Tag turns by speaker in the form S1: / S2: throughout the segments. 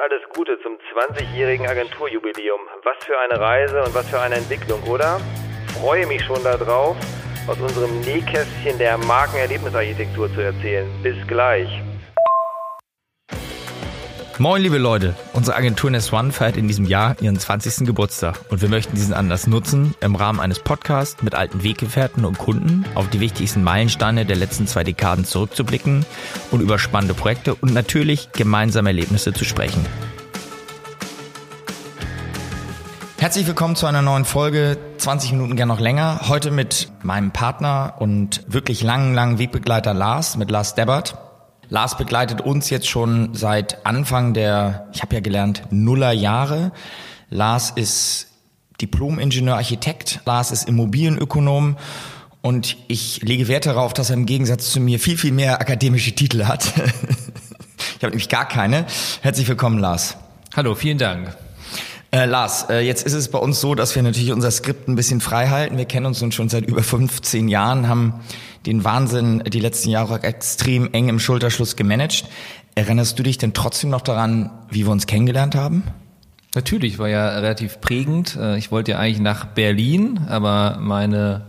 S1: alles Gute zum 20-jährigen Agenturjubiläum. Was für eine Reise und was für eine Entwicklung, oder? Freue mich schon darauf, aus unserem Nähkästchen der Markenerlebnisarchitektur zu erzählen. Bis gleich.
S2: Moin, liebe Leute. Unsere Agentur Nest One feiert in diesem Jahr ihren 20. Geburtstag und wir möchten diesen Anlass nutzen, im Rahmen eines Podcasts mit alten Weggefährten und Kunden auf die wichtigsten Meilensteine der letzten zwei Dekaden zurückzublicken und über spannende Projekte und natürlich gemeinsame Erlebnisse zu sprechen. Herzlich willkommen zu einer neuen Folge, 20 Minuten gern noch länger. Heute mit meinem Partner und wirklich langen, langen Wegbegleiter Lars, mit Lars Debbert. Lars begleitet uns jetzt schon seit Anfang der, ich habe ja gelernt, Nuller Jahre. Lars ist Diplom-Ingenieur, Architekt. Lars ist Immobilienökonom. Und ich lege Wert darauf, dass er im Gegensatz zu mir viel, viel mehr akademische Titel hat. ich habe nämlich gar keine. Herzlich willkommen, Lars.
S3: Hallo, vielen Dank.
S2: Äh, Lars, äh, jetzt ist es bei uns so, dass wir natürlich unser Skript ein bisschen frei halten. Wir kennen uns nun schon seit über 15 Jahren, haben den Wahnsinn die letzten Jahre extrem eng im Schulterschluss gemanagt. Erinnerst du dich denn trotzdem noch daran, wie wir uns kennengelernt haben?
S3: Natürlich, war ja relativ prägend. Äh, ich wollte ja eigentlich nach Berlin, aber meine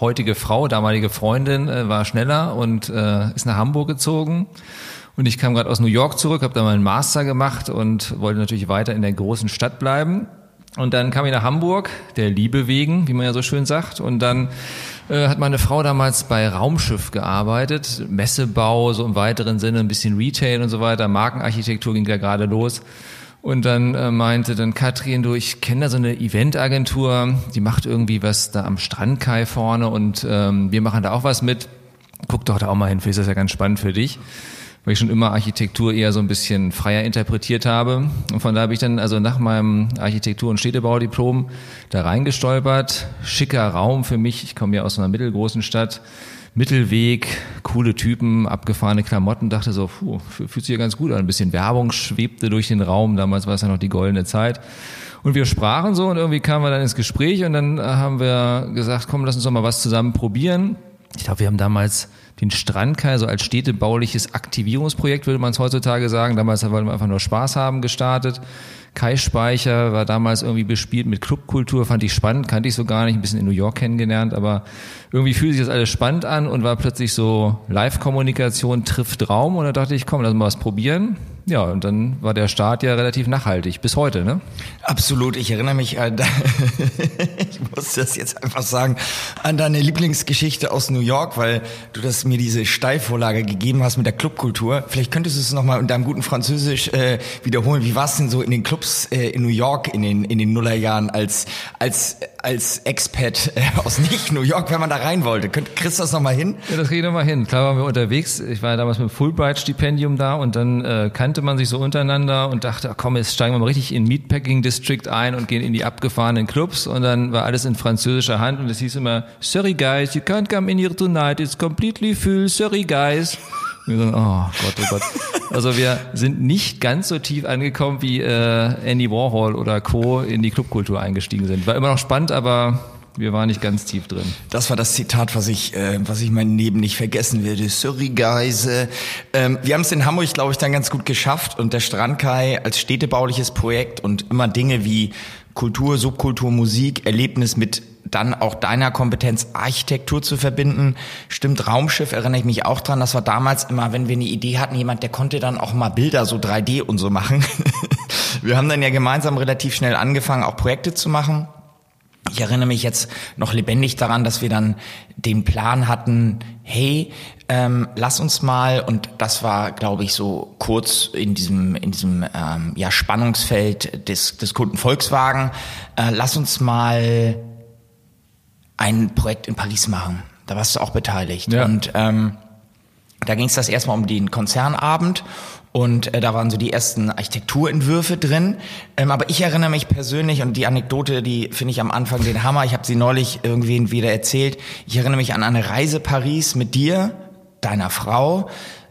S3: heutige Frau, damalige Freundin, äh, war schneller und äh, ist nach Hamburg gezogen. Und ich kam gerade aus New York zurück, habe da meinen Master gemacht und wollte natürlich weiter in der großen Stadt bleiben. Und dann kam ich nach Hamburg, der Liebe wegen, wie man ja so schön sagt. Und dann äh, hat meine Frau damals bei Raumschiff gearbeitet, Messebau, so im weiteren Sinne, ein bisschen Retail und so weiter, Markenarchitektur ging da gerade los. Und dann äh, meinte dann Katrin, du, ich kenne da so eine Eventagentur, die macht irgendwie was da am Strandkai vorne und ähm, wir machen da auch was mit. Guck doch da auch mal hin, vielleicht ist das ja ganz spannend für dich weil ich schon immer Architektur eher so ein bisschen freier interpretiert habe. Und von da habe ich dann also nach meinem Architektur- und Städtebaudiplom da reingestolpert. Schicker Raum für mich. Ich komme ja aus einer mittelgroßen Stadt. Mittelweg, coole Typen, abgefahrene Klamotten, dachte so, puh, fühlt sich ja ganz gut an. Ein bisschen Werbung schwebte durch den Raum, damals war es ja noch die goldene Zeit. Und wir sprachen so und irgendwie kamen wir dann ins Gespräch und dann haben wir gesagt, komm, lass uns doch mal was zusammen probieren. Ich glaube, wir haben damals den Strandkai so als städtebauliches Aktivierungsprojekt, würde man es heutzutage sagen. Damals wollten wir einfach nur Spaß haben gestartet. Kai-Speicher war damals irgendwie bespielt mit Clubkultur, fand ich spannend, kannte ich so gar nicht, ein bisschen in New York kennengelernt, aber irgendwie fühlte sich das alles spannend an und war plötzlich so Live-Kommunikation trifft Raum und da dachte ich, komm, lass mal was probieren. Ja, und dann war der Start ja relativ nachhaltig, bis heute, ne?
S2: Absolut, ich erinnere mich an, ich muss das jetzt einfach sagen, an deine Lieblingsgeschichte aus New York, weil du das mir diese Steilvorlage gegeben hast mit der Clubkultur. Vielleicht könntest du es nochmal in deinem guten Französisch äh, wiederholen. Wie war es denn so in den Clubs äh, in New York in den, in den Nullerjahren als, als, als Expat äh, aus nicht New York, wenn man da rein wollte? Könnt, kriegst du das nochmal hin?
S3: Ja, das kriege ich nochmal hin. Klar waren wir unterwegs. Ich war ja damals mit dem Fulbright-Stipendium da und dann äh, kannte kannte man sich so untereinander und dachte, komm, jetzt steigen wir mal richtig in Meatpacking District ein und gehen in die abgefahrenen Clubs und dann war alles in französischer Hand und es hieß immer, sorry guys, you can't come in here tonight, it's completely full, sorry guys. Wir so, oh Gott, oh Gott. Also wir sind nicht ganz so tief angekommen, wie äh, Andy Warhol oder Co. in die Clubkultur eingestiegen sind. War immer noch spannend, aber wir waren nicht ganz tief drin.
S2: Das war das Zitat, was ich, äh, was ich mein Leben nicht vergessen werde. Sorry, guys. Ähm, wir haben es in Hamburg, glaube ich, dann ganz gut geschafft und der Strandkai als städtebauliches Projekt und immer Dinge wie Kultur, Subkultur, Musik, Erlebnis mit dann auch deiner Kompetenz Architektur zu verbinden. Stimmt, Raumschiff erinnere ich mich auch dran. Das war damals immer, wenn wir eine Idee hatten, jemand, der konnte dann auch mal Bilder so 3D und so machen. wir haben dann ja gemeinsam relativ schnell angefangen, auch Projekte zu machen. Ich erinnere mich jetzt noch lebendig daran, dass wir dann den Plan hatten, hey, ähm, lass uns mal, und das war, glaube ich, so kurz in diesem, in diesem ähm, ja, Spannungsfeld des, des Kunden Volkswagen, äh, lass uns mal ein Projekt in Paris machen. Da warst du auch beteiligt. Ja. Und ähm, da ging es das erstmal um den Konzernabend und äh, da waren so die ersten Architekturentwürfe drin. Ähm, aber ich erinnere mich persönlich, und die Anekdote, die finde ich am Anfang den Hammer, ich habe sie neulich irgendwen wieder erzählt, ich erinnere mich an eine Reise Paris mit dir, deiner Frau,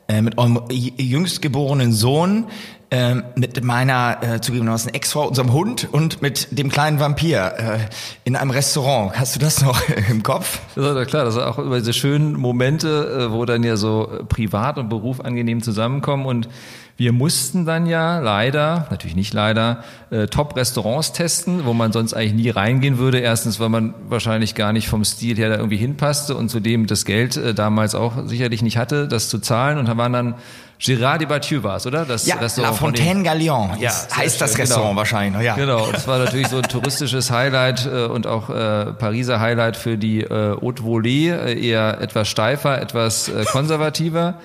S2: äh, mit eurem jüngst geborenen Sohn, äh, mit meiner äh, zugegebenermaßen Ex-Frau, unserem Hund und mit dem kleinen Vampir äh, in einem Restaurant. Hast du das noch im Kopf?
S3: Ja klar, das sind auch immer diese schönen Momente, äh, wo dann ja so Privat und Beruf angenehm zusammenkommen und Wir mussten dann ja leider, natürlich nicht leider, äh, Top-Restaurants testen, wo man sonst eigentlich nie reingehen würde. Erstens, weil man wahrscheinlich gar nicht vom Stil her da irgendwie hinpasste und zudem das Geld äh, damals auch sicherlich nicht hatte, das zu zahlen. Und da waren dann Gérard Debathieu war es, oder?
S2: Das ja, Restaurant La Fontaine Galion ja, heißt das Restaurant genau. wahrscheinlich.
S3: Ja. Genau, das war natürlich so ein touristisches Highlight äh, und auch äh, Pariser Highlight für die äh, Haute Volée, äh, eher etwas steifer, etwas äh, konservativer.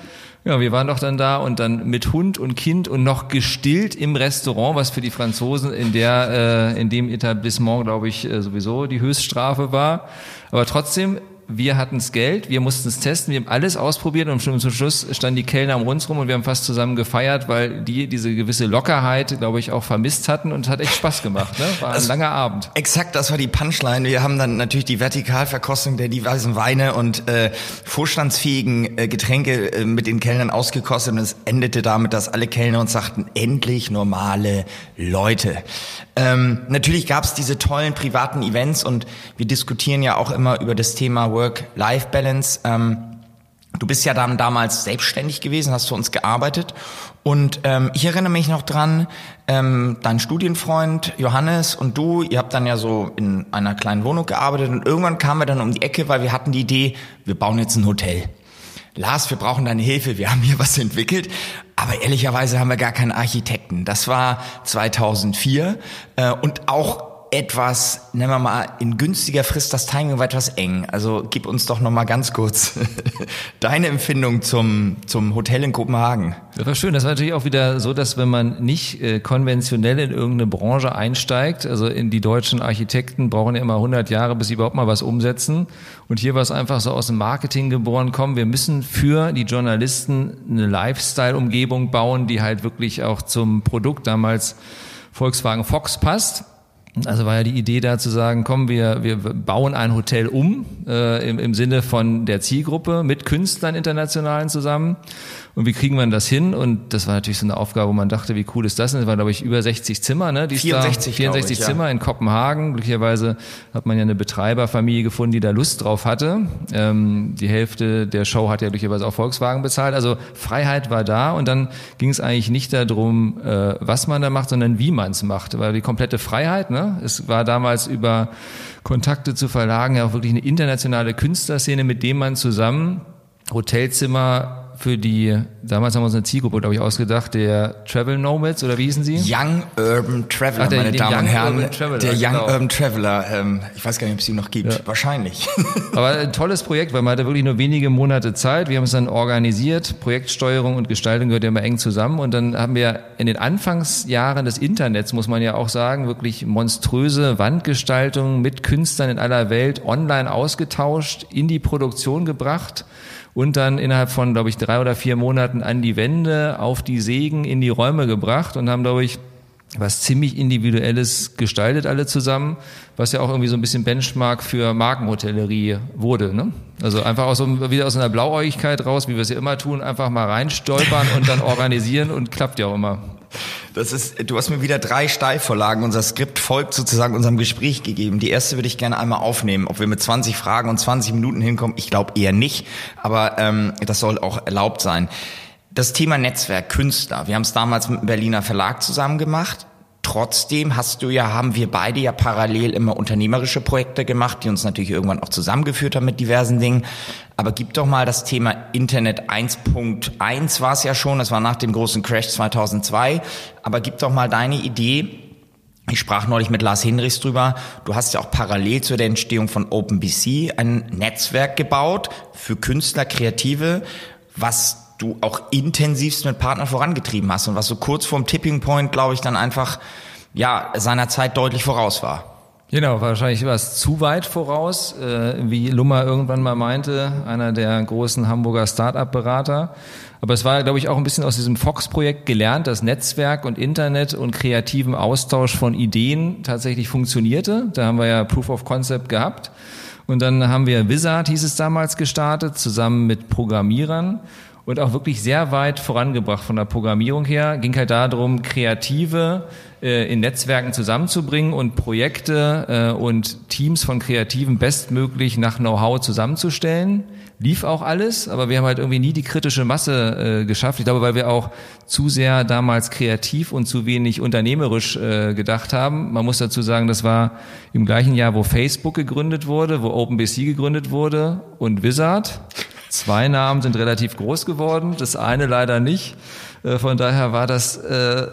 S3: Ja, wir waren doch dann da und dann mit Hund und Kind und noch gestillt im Restaurant, was für die Franzosen in der äh, in dem Etablissement, glaube ich, äh, sowieso die Höchststrafe war. Aber trotzdem wir hatten das Geld, wir mussten es testen, wir haben alles ausprobiert und zum Schluss standen die Kellner um uns rum und wir haben fast zusammen gefeiert, weil die diese gewisse Lockerheit, glaube ich, auch vermisst hatten und es hat echt Spaß gemacht. Ne? War ein das, langer Abend.
S2: Exakt, das war die Punchline. Wir haben dann natürlich die Vertikalverkostung der diversen Weine und äh, vorstandsfähigen äh, Getränke äh, mit den Kellnern ausgekostet und es endete damit, dass alle Kellner uns sagten, endlich normale Leute. Ähm, natürlich gab es diese tollen privaten Events und wir diskutieren ja auch immer über das Thema Work-Life-Balance. Ähm, du bist ja dann damals selbstständig gewesen, hast für uns gearbeitet und ähm, ich erinnere mich noch dran, ähm, dein Studienfreund Johannes und du, ihr habt dann ja so in einer kleinen Wohnung gearbeitet und irgendwann kamen wir dann um die Ecke, weil wir hatten die Idee, wir bauen jetzt ein Hotel. Lars, wir brauchen deine Hilfe, wir haben hier was entwickelt, aber ehrlicherweise haben wir gar keinen Architekten. Das war 2004 äh, und auch etwas, nennen wir mal, in günstiger Frist, das Timing war etwas eng. Also gib uns doch noch mal ganz kurz deine Empfindung zum, zum Hotel in Kopenhagen.
S3: Das war schön. Das war natürlich auch wieder so, dass wenn man nicht äh, konventionell in irgendeine Branche einsteigt, also in die deutschen Architekten brauchen ja immer 100 Jahre, bis sie überhaupt mal was umsetzen. Und hier war es einfach so aus dem Marketing geboren, komm, wir müssen für die Journalisten eine Lifestyle-Umgebung bauen, die halt wirklich auch zum Produkt damals Volkswagen Fox passt. Also war ja die Idee da zu sagen, komm, wir, wir bauen ein Hotel um, äh, im, im Sinne von der Zielgruppe mit Künstlern internationalen zusammen und wie kriegen wir das hin? Und das war natürlich so eine Aufgabe, wo man dachte, wie cool ist das denn? Das waren, glaube ich, über 60 Zimmer, ne?
S2: Die 64,
S3: 64 ich, Zimmer ja. in Kopenhagen. Glücklicherweise hat man ja eine Betreiberfamilie gefunden, die da Lust drauf hatte. Ähm, die Hälfte der Show hat ja glücklicherweise auch Volkswagen bezahlt. Also Freiheit war da und dann ging es eigentlich nicht darum, äh, was man da macht, sondern wie man es macht. Weil die komplette Freiheit, ne? Es war damals über Kontakte zu Verlagen ja auch wirklich eine internationale Künstlerszene, mit dem man zusammen Hotelzimmer für die, damals haben wir uns eine Zielgruppe, glaube ich, ausgedacht, der Travel Nomads oder wie hießen sie?
S2: Young Urban Traveler, Ach, der, meine Damen und Herren. Traveler, der Young genau. Urban Traveler, ähm, ich weiß gar nicht, ob es ihn noch gibt, ja. wahrscheinlich.
S3: Aber ein tolles Projekt, weil man hatte wirklich nur wenige Monate Zeit. Wir haben es dann organisiert, Projektsteuerung und Gestaltung gehört ja immer eng zusammen und dann haben wir in den Anfangsjahren des Internets, muss man ja auch sagen, wirklich monströse Wandgestaltungen mit Künstlern in aller Welt online ausgetauscht, in die Produktion gebracht und dann innerhalb von, glaube ich, drei oder vier Monaten an die Wände, auf die Sägen, in die Räume gebracht und haben, glaube ich, was ziemlich individuelles gestaltet alle zusammen, was ja auch irgendwie so ein bisschen Benchmark für Markenhotellerie wurde. Ne? Also einfach aus so, wieder aus einer Blauäugigkeit raus, wie wir es ja immer tun, einfach mal reinstolpern und dann organisieren und klappt ja auch immer.
S2: Das ist, du hast mir wieder drei Steilvorlagen. Unser Skript folgt sozusagen unserem Gespräch gegeben. Die erste würde ich gerne einmal aufnehmen. Ob wir mit 20 Fragen und 20 Minuten hinkommen, ich glaube eher nicht. Aber ähm, das soll auch erlaubt sein. Das Thema Netzwerk, Künstler. Wir haben es damals mit dem Berliner Verlag zusammen gemacht. Trotzdem hast du ja, haben wir beide ja parallel immer unternehmerische Projekte gemacht, die uns natürlich irgendwann auch zusammengeführt haben mit diversen Dingen. Aber gib doch mal das Thema Internet 1.1 war es ja schon, das war nach dem großen Crash 2002. Aber gib doch mal deine Idee. Ich sprach neulich mit Lars Hinrichs drüber. Du hast ja auch parallel zu der Entstehung von OpenBC ein Netzwerk gebaut für Künstler, Kreative, was du auch intensivst mit Partnern vorangetrieben hast und was so kurz vorm Tipping Point, glaube ich, dann einfach ja seiner Zeit deutlich voraus war.
S3: Genau, wahrscheinlich war es zu weit voraus, äh, wie Lummer irgendwann mal meinte, einer der großen Hamburger Start-up-Berater. Aber es war, glaube ich, auch ein bisschen aus diesem Fox-Projekt gelernt, dass Netzwerk und Internet und kreativen Austausch von Ideen tatsächlich funktionierte. Da haben wir ja Proof of Concept gehabt. Und dann haben wir Wizard, hieß es damals, gestartet, zusammen mit Programmierern und auch wirklich sehr weit vorangebracht von der Programmierung her. Ging halt darum, kreative äh, in Netzwerken zusammenzubringen und Projekte äh, und Teams von Kreativen bestmöglich nach Know-how zusammenzustellen. Lief auch alles, aber wir haben halt irgendwie nie die kritische Masse äh, geschafft. Ich glaube, weil wir auch zu sehr damals kreativ und zu wenig unternehmerisch äh, gedacht haben. Man muss dazu sagen, das war im gleichen Jahr, wo Facebook gegründet wurde, wo OpenBC gegründet wurde und Wizard. Zwei Namen sind relativ groß geworden, das eine leider nicht. Äh, von daher war das äh,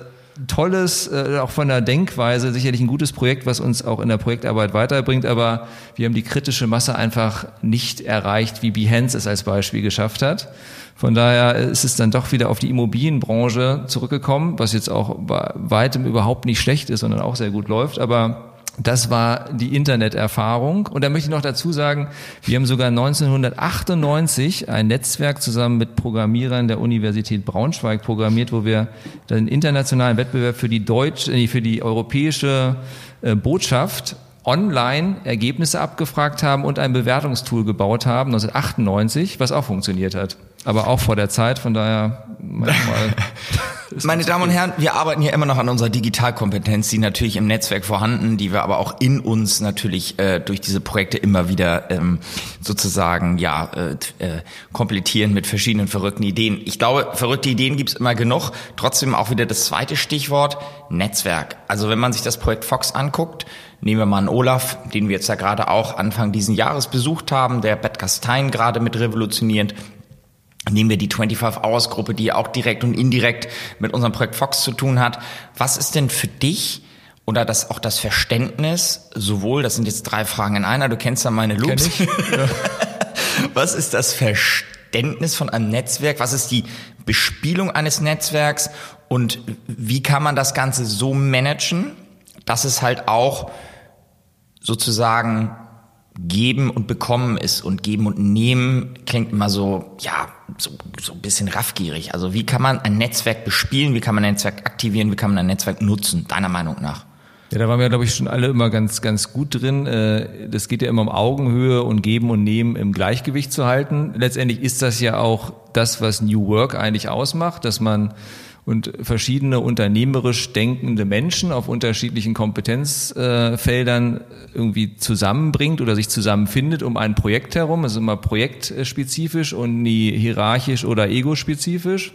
S3: tolles, äh, auch von der Denkweise sicherlich ein gutes Projekt, was uns auch in der Projektarbeit weiterbringt, aber wir haben die kritische Masse einfach nicht erreicht, wie Behance es als Beispiel geschafft hat. Von daher ist es dann doch wieder auf die Immobilienbranche zurückgekommen, was jetzt auch bei weitem überhaupt nicht schlecht ist, sondern auch sehr gut läuft, aber das war die Interneterfahrung. Und da möchte ich noch dazu sagen, wir haben sogar 1998 ein Netzwerk zusammen mit Programmierern der Universität Braunschweig programmiert, wo wir den internationalen Wettbewerb für die deutsche, äh, für die europäische äh, Botschaft online Ergebnisse abgefragt haben und ein Bewertungstool gebaut haben, 1998, was auch funktioniert hat. Aber auch vor der Zeit, von daher manchmal.
S2: Meine Damen und Herren, wir arbeiten hier immer noch an unserer Digitalkompetenz, die natürlich im Netzwerk vorhanden, die wir aber auch in uns natürlich äh, durch diese Projekte immer wieder ähm, sozusagen ja äh, äh, komplettieren mit verschiedenen verrückten Ideen. Ich glaube, verrückte Ideen gibt's immer genug. Trotzdem auch wieder das zweite Stichwort Netzwerk. Also wenn man sich das Projekt Fox anguckt, Nehmen wir mal einen Olaf, den wir jetzt ja gerade auch Anfang diesen Jahres besucht haben, der Bert Gastein gerade mit revolutioniert. Nehmen wir die 25 Hours Gruppe, die auch direkt und indirekt mit unserem Projekt Fox zu tun hat. Was ist denn für dich oder das auch das Verständnis, sowohl, das sind jetzt drei Fragen in einer, du kennst ja meine Loops. Kenn ich. Ja. Was ist das Verständnis von einem Netzwerk? Was ist die Bespielung eines Netzwerks? Und wie kann man das Ganze so managen, dass es halt auch sozusagen geben und bekommen ist und geben und nehmen klingt immer so, ja, so, so ein bisschen raffgierig. Also wie kann man ein Netzwerk bespielen, wie kann man ein Netzwerk aktivieren, wie kann man ein Netzwerk nutzen, deiner Meinung nach?
S3: Ja, da waren wir, glaube ich, schon alle immer ganz, ganz gut drin. Äh, das geht ja immer um Augenhöhe und Geben und Nehmen im Gleichgewicht zu halten. Letztendlich ist das ja auch das, was New Work eigentlich ausmacht, dass man und verschiedene unternehmerisch denkende Menschen auf unterschiedlichen Kompetenzfeldern irgendwie zusammenbringt oder sich zusammenfindet um ein Projekt herum. Es ist immer projektspezifisch und nie hierarchisch oder egospezifisch.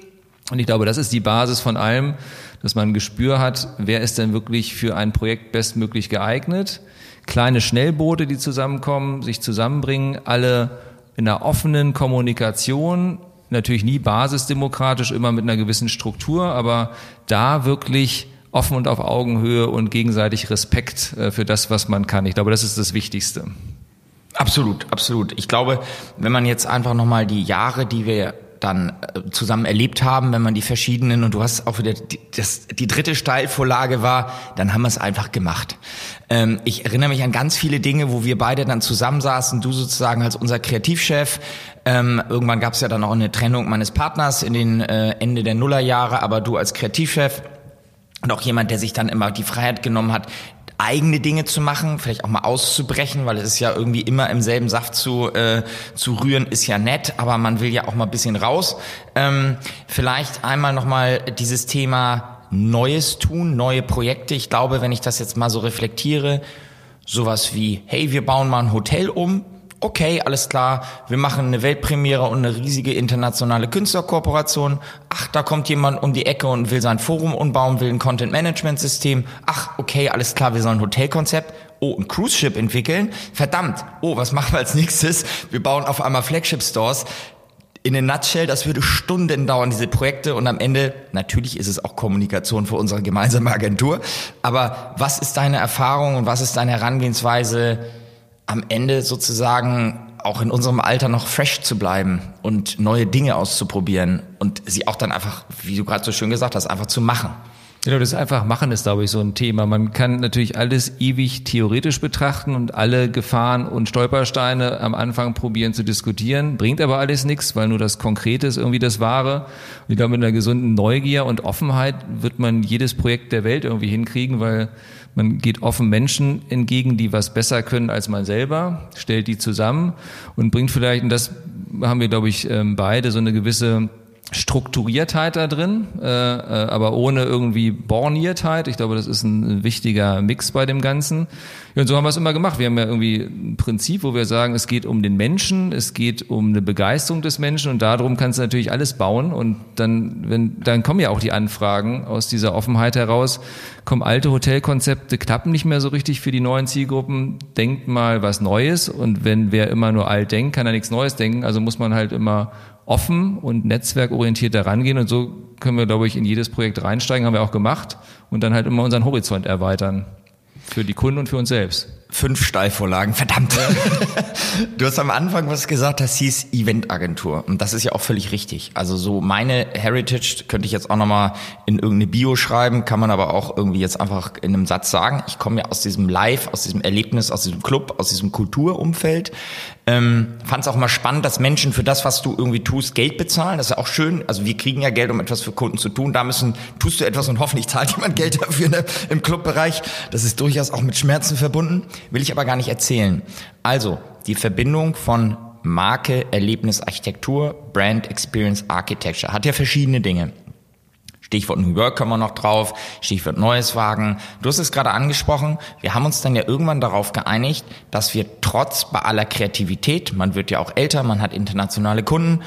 S3: Und ich glaube, das ist die Basis von allem, dass man ein Gespür hat, wer ist denn wirklich für ein Projekt bestmöglich geeignet. Kleine Schnellboote, die zusammenkommen, sich zusammenbringen, alle in einer offenen Kommunikation natürlich nie basisdemokratisch, immer mit einer gewissen Struktur, aber da wirklich offen und auf Augenhöhe und gegenseitig Respekt äh, für das, was man kann. Ich glaube, das ist das Wichtigste.
S2: Absolut, absolut. Ich glaube, wenn man jetzt einfach nochmal die Jahre, die wir dann äh, zusammen erlebt haben, wenn man die verschiedenen und du hast auch wieder die, das, die dritte Steilvorlage war, dann haben wir es einfach gemacht. Ähm, ich erinnere mich an ganz viele Dinge, wo wir beide dann zusammensaßen, du sozusagen als unser Kreativchef. Ähm, irgendwann gab es ja dann auch eine Trennung meines Partners in den äh, Ende der Nullerjahre, aber du als Kreativchef und auch jemand, der sich dann immer die Freiheit genommen hat, eigene Dinge zu machen, vielleicht auch mal auszubrechen, weil es ist ja irgendwie immer im selben Saft zu, äh, zu rühren, ist ja nett, aber man will ja auch mal ein bisschen raus. Ähm, vielleicht einmal nochmal dieses Thema Neues tun, neue Projekte. Ich glaube, wenn ich das jetzt mal so reflektiere, sowas wie, hey, wir bauen mal ein Hotel um, okay, alles klar, wir machen eine Weltpremiere und eine riesige internationale Künstlerkooperation. Ach, da kommt jemand um die Ecke und will sein Forum umbauen, will ein Content-Management-System. Ach, okay, alles klar, wir sollen ein Hotelkonzept. Oh, ein Cruise-Ship entwickeln. Verdammt. Oh, was machen wir als nächstes? Wir bauen auf einmal Flagship-Stores. In a nutshell, das würde Stunden dauern, diese Projekte. Und am Ende, natürlich ist es auch Kommunikation für unsere gemeinsame Agentur. Aber was ist deine Erfahrung und was ist deine Herangehensweise, am Ende sozusagen auch in unserem Alter noch fresh zu bleiben und neue Dinge auszuprobieren und sie auch dann einfach, wie du gerade so schön gesagt hast, einfach zu machen.
S3: Genau, das einfach machen ist, glaube ich, so ein Thema. Man kann natürlich alles ewig theoretisch betrachten und alle Gefahren und Stolpersteine am Anfang probieren zu diskutieren, bringt aber alles nichts, weil nur das Konkrete ist irgendwie das Wahre. Und ich glaube, mit einer gesunden Neugier und Offenheit wird man jedes Projekt der Welt irgendwie hinkriegen, weil man geht offen Menschen entgegen, die was besser können als man selber, stellt die zusammen und bringt vielleicht, und das haben wir, glaube ich, ähm, beide, so eine gewisse Strukturiertheit da drin, äh, äh, aber ohne irgendwie Borniertheit. Ich glaube, das ist ein wichtiger Mix bei dem Ganzen. Und so haben wir es immer gemacht. Wir haben ja irgendwie ein Prinzip, wo wir sagen, es geht um den Menschen, es geht um eine Begeisterung des Menschen und darum kannst du natürlich alles bauen. Und dann, wenn, dann kommen ja auch die Anfragen aus dieser Offenheit heraus. Kommen alte Hotelkonzepte, klappen nicht mehr so richtig für die neuen Zielgruppen. Denkt mal was Neues. Und wenn wer immer nur alt denkt, kann er nichts Neues denken. Also muss man halt immer offen und netzwerkorientiert da rangehen und so können wir, glaube ich, in jedes Projekt reinsteigen, haben wir auch gemacht und dann halt immer unseren Horizont erweitern. Für die Kunden und für uns selbst.
S2: Fünf Steilvorlagen, verdammt. du hast am Anfang was gesagt, das hieß Eventagentur. Und das ist ja auch völlig richtig. Also so meine Heritage könnte ich jetzt auch nochmal in irgendeine Bio schreiben, kann man aber auch irgendwie jetzt einfach in einem Satz sagen. Ich komme ja aus diesem Live, aus diesem Erlebnis, aus diesem Club, aus diesem Kulturumfeld. Ähm, Fand es auch mal spannend, dass Menschen für das, was du irgendwie tust, Geld bezahlen. Das ist ja auch schön. Also wir kriegen ja Geld, um etwas für Kunden zu tun. Da müssen tust du etwas und hoffentlich zahlt jemand Geld dafür ne, im Clubbereich. Das ist durchaus auch mit Schmerzen verbunden. Will ich aber gar nicht erzählen. Also die Verbindung von Marke, Erlebnis, Architektur, Brand, Experience, Architecture hat ja verschiedene Dinge. Stichwort New York kommen wir noch drauf, Stichwort Neues Wagen. Du hast es gerade angesprochen, wir haben uns dann ja irgendwann darauf geeinigt, dass wir trotz bei aller Kreativität, man wird ja auch älter, man hat internationale Kunden,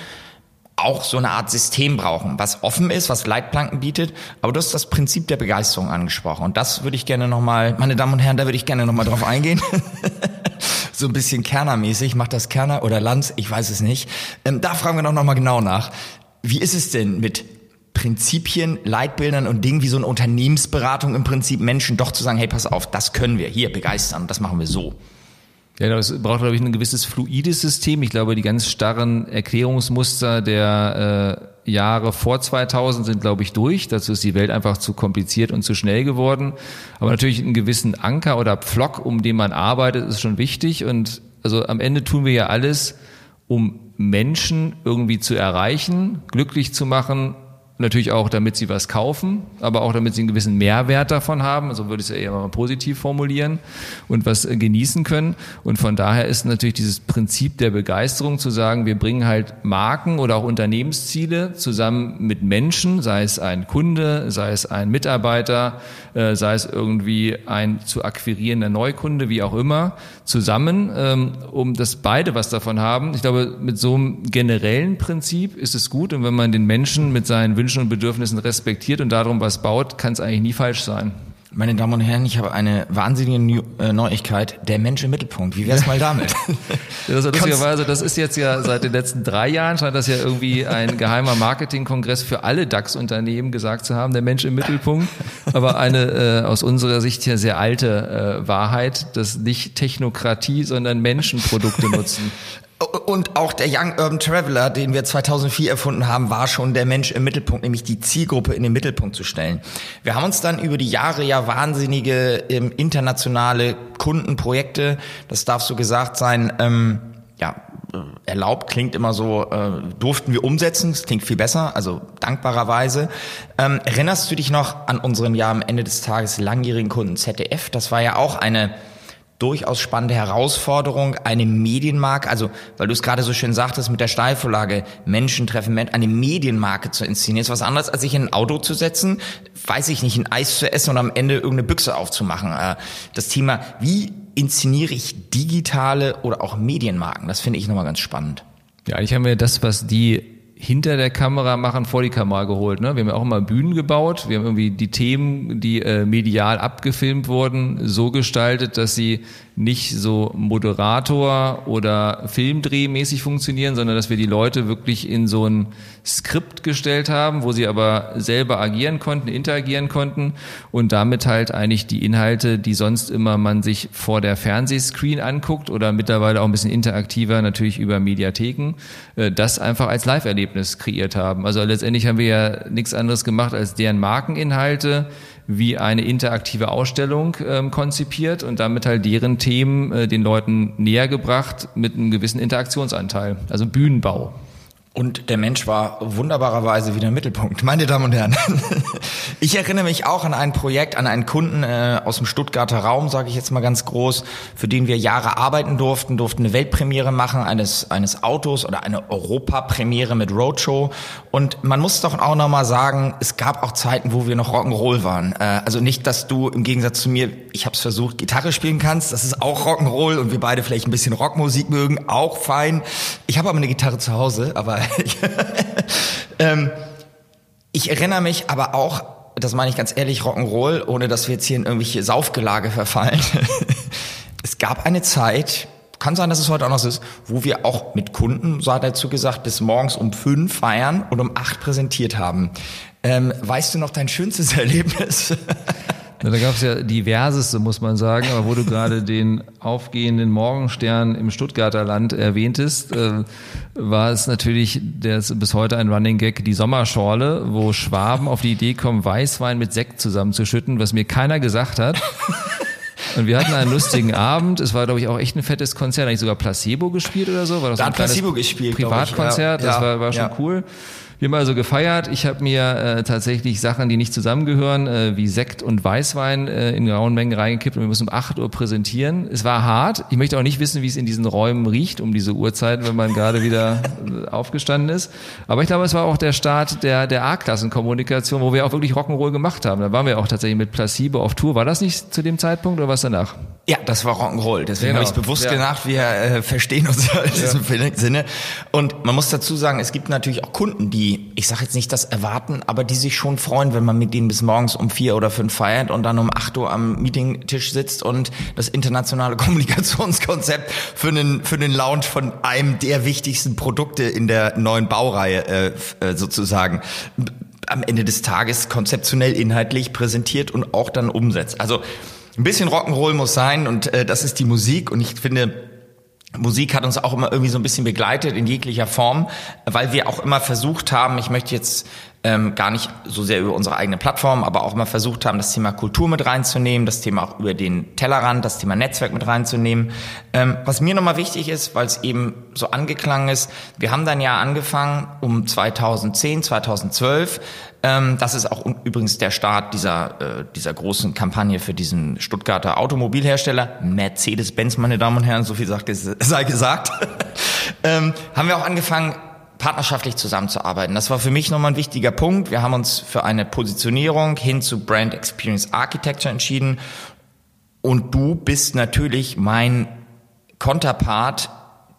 S2: auch so eine Art System brauchen, was offen ist, was Leitplanken bietet. Aber du hast das Prinzip der Begeisterung angesprochen. Und das würde ich gerne nochmal, meine Damen und Herren, da würde ich gerne nochmal drauf eingehen. so ein bisschen Kernermäßig, macht das Kerner oder Lanz, ich weiß es nicht. Ähm, da fragen wir doch nochmal genau nach. Wie ist es denn mit Prinzipien, Leitbildern und Dingen wie so eine Unternehmensberatung im Prinzip Menschen doch zu sagen, hey, pass auf, das können wir hier begeistern, das machen wir so.
S3: Ja, das braucht, glaube ich, ein gewisses fluides System. Ich glaube, die ganz starren Erklärungsmuster der äh, Jahre vor 2000 sind, glaube ich, durch. Dazu ist die Welt einfach zu kompliziert und zu schnell geworden. Aber natürlich einen gewissen Anker oder Pflock, um den man arbeitet, ist schon wichtig. Und also am Ende tun wir ja alles, um Menschen irgendwie zu erreichen, glücklich zu machen, Natürlich auch, damit sie was kaufen, aber auch damit sie einen gewissen Mehrwert davon haben. Also würde ich es ja eher mal positiv formulieren und was äh, genießen können. Und von daher ist natürlich dieses Prinzip der Begeisterung zu sagen, wir bringen halt Marken oder auch Unternehmensziele zusammen mit Menschen, sei es ein Kunde, sei es ein Mitarbeiter, äh, sei es irgendwie ein zu akquirierender Neukunde, wie auch immer, zusammen, ähm, um dass beide was davon haben. Ich glaube, mit so einem generellen Prinzip ist es gut. Und wenn man den Menschen mit seinen Wünschen Wünschen und Bedürfnissen respektiert und darum was baut, kann es eigentlich nie falsch sein.
S2: Meine Damen und Herren, ich habe eine wahnsinnige äh, Neuigkeit. Der Mensch im Mittelpunkt. Wie wär's mal damit?
S3: das, ist lustigerweise, das ist jetzt ja seit den letzten drei Jahren, scheint das ja irgendwie ein geheimer Marketingkongress für alle DAX-Unternehmen gesagt zu haben, der Mensch im Mittelpunkt. Aber eine äh, aus unserer Sicht hier sehr alte äh, Wahrheit, dass nicht Technokratie, sondern Menschenprodukte nutzen.
S2: Und auch der Young Urban Traveler, den wir 2004 erfunden haben, war schon der Mensch im Mittelpunkt, nämlich die Zielgruppe in den Mittelpunkt zu stellen. Wir haben uns dann über die Jahre ja wahnsinnige ähm, internationale Kundenprojekte, das darf so gesagt sein, ähm, ja, erlaubt, klingt immer so, äh, durften wir umsetzen, das klingt viel besser, also dankbarerweise. Ähm, erinnerst du dich noch an unseren ja am Ende des Tages langjährigen Kunden ZDF? Das war ja auch eine durchaus spannende Herausforderung, eine Medienmarke, also weil du es gerade so schön sagtest mit der Steilvorlage, Menschen treffen Menschen, eine Medienmarke zu inszenieren, ist was anderes, als sich in ein Auto zu setzen, weiß ich nicht, ein Eis zu essen und am Ende irgendeine Büchse aufzumachen. Äh, das Thema, wie inszeniere ich digitale oder auch Medienmarken, das finde ich nochmal ganz spannend.
S3: Ja, eigentlich haben wir das, was die hinter der Kamera machen, vor die Kamera geholt. Ne? Wir haben ja auch immer Bühnen gebaut. Wir haben irgendwie die Themen, die äh, medial abgefilmt wurden, so gestaltet, dass sie nicht so Moderator oder Filmdrehmäßig funktionieren, sondern dass wir die Leute wirklich in so ein Skript gestellt haben, wo sie aber selber agieren konnten, interagieren konnten und damit halt eigentlich die Inhalte, die sonst immer man sich vor der Fernsehscreen anguckt oder mittlerweile auch ein bisschen interaktiver natürlich über Mediatheken, äh, das einfach als Live-Erlebnis kreiert haben. Also letztendlich haben wir ja nichts anderes gemacht als deren Markeninhalte wie eine interaktive Ausstellung ähm, konzipiert und damit halt deren Themen äh, den Leuten näher gebracht mit einem gewissen Interaktionsanteil, also Bühnenbau.
S2: Und der Mensch war wunderbarerweise wieder im Mittelpunkt. Meine Damen und Herren, ich erinnere mich auch an ein Projekt, an einen Kunden äh, aus dem Stuttgarter Raum, sage ich jetzt mal ganz groß, für den wir Jahre arbeiten durften, durften eine Weltpremiere machen eines, eines Autos oder eine Europapremiere mit Roadshow. Und man muss doch auch nochmal sagen, es gab auch Zeiten, wo wir noch Rock'n'Roll waren. Äh, also nicht, dass du im Gegensatz zu mir, ich habe es versucht, Gitarre spielen kannst, das ist auch Rock'n'Roll und wir beide vielleicht ein bisschen Rockmusik mögen, auch fein. Ich habe aber eine Gitarre zu Hause, aber ähm, ich erinnere mich aber auch, das meine ich ganz ehrlich, Rock'n'Roll, ohne dass wir jetzt hier in irgendwelche Saufgelage verfallen. es gab eine Zeit, kann sein, dass es heute auch noch so ist, wo wir auch mit Kunden, so hat er dazu gesagt, bis morgens um fünf feiern und um acht präsentiert haben. Ähm, weißt du noch dein schönstes Erlebnis?
S3: Da gab es ja diverseste, muss man sagen, aber wo du gerade den aufgehenden Morgenstern im Stuttgarter Land erwähntest, äh, war es natürlich ist bis heute ein Running Gag, die Sommerschorle, wo Schwaben auf die Idee kommen, Weißwein mit Sekt zusammenzuschütten, was mir keiner gesagt hat. Und wir hatten einen lustigen Abend. Es war, glaube ich, auch echt ein fettes Konzert. Eigentlich sogar Placebo gespielt oder so. War das
S2: da
S3: so ein
S2: Placebo gespielt,
S3: Privatkonzert.
S2: Ich, ja.
S3: Das war, war schon
S2: ja.
S3: cool. Wir haben also gefeiert. Ich habe mir äh, tatsächlich Sachen, die nicht zusammengehören, äh, wie Sekt und Weißwein äh, in grauen Mengen reingekippt und wir müssen um 8 Uhr präsentieren. Es war hart. Ich möchte auch nicht wissen, wie es in diesen Räumen riecht um diese Uhrzeit, wenn man gerade wieder äh, aufgestanden ist. Aber ich glaube, es war auch der Start der, der A-Klassenkommunikation, wo wir auch wirklich Rock'n'Roll gemacht haben. Da waren wir auch tatsächlich mit Placebo auf Tour. War das nicht zu dem Zeitpunkt oder was danach?
S2: Ja, das war Rock'n'Roll. Deswegen
S3: Genau.
S2: habe ich es bewusst
S3: Ja.
S2: gemacht. Wir äh, verstehen uns ja in diesem Sinne. Und man muss dazu sagen, es gibt natürlich auch Kunden, die, ich sage jetzt nicht das erwarten, aber die sich schon freuen, wenn man mit denen bis morgens um vier oder fünf feiert und dann um acht Uhr am Meetingtisch sitzt und das internationale Kommunikationskonzept für einen, für einen Launch von einem der wichtigsten Produkte in der neuen Baureihe äh, äh, sozusagen am Ende des Tages konzeptionell inhaltlich präsentiert und auch dann umsetzt. Also ein bisschen Rock'n'Roll muss sein und äh, das ist die Musik und ich finde, Musik hat uns auch immer irgendwie so ein bisschen begleitet in jeglicher Form, weil wir auch immer versucht haben, ich möchte jetzt ähm, gar nicht so sehr über unsere eigene Plattform, aber auch immer versucht haben, das Thema Kultur mit reinzunehmen, das Thema auch über den Tellerrand, das Thema Netzwerk mit reinzunehmen. Ähm, was mir nochmal wichtig ist, weil es eben so angeklangen ist, wir haben dann ja angefangen um 2010, 2012, ähm, das ist auch übrigens der Start dieser, äh, dieser großen Kampagne für diesen Stuttgarter Automobilhersteller, Mercedes-Benz, meine Damen und Herren, so viel sagt, sei gesagt, ähm, haben wir auch angefangen, partnerschaftlich zusammenzuarbeiten. Das war für mich nochmal ein wichtiger Punkt. Wir haben uns für eine Positionierung hin zu Brand Experience Architecture entschieden. Und du bist natürlich mein Konterpart,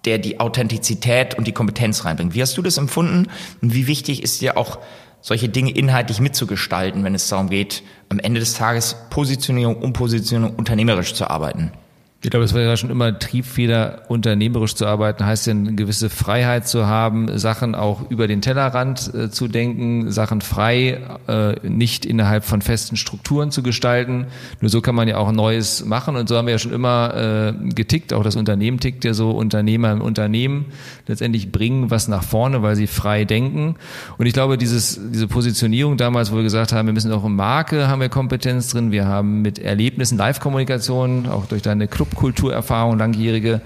S2: der die Authentizität und die Kompetenz reinbringt. Wie hast du das empfunden? Und wie wichtig ist dir auch solche Dinge inhaltlich mitzugestalten, wenn es darum geht, am Ende des Tages Positionierung, Umpositionierung unternehmerisch zu arbeiten?
S3: Ich glaube, es war ja schon immer Triebfeder, unternehmerisch zu arbeiten, heißt ja eine gewisse Freiheit zu haben, Sachen auch über den Tellerrand äh, zu denken, Sachen frei, äh, nicht innerhalb von festen Strukturen zu gestalten. Nur so kann man ja auch Neues machen. Und so haben wir ja schon immer äh, getickt, auch das Unternehmen tickt ja so, Unternehmer im Unternehmen letztendlich bringen was nach vorne, weil sie frei denken. Und ich glaube, dieses, diese Positionierung damals, wo wir gesagt haben, wir müssen auch in Marke, haben wir Kompetenz drin, wir haben mit Erlebnissen, Live-Kommunikation, auch durch deine Clubkulturerfahrung, langjährige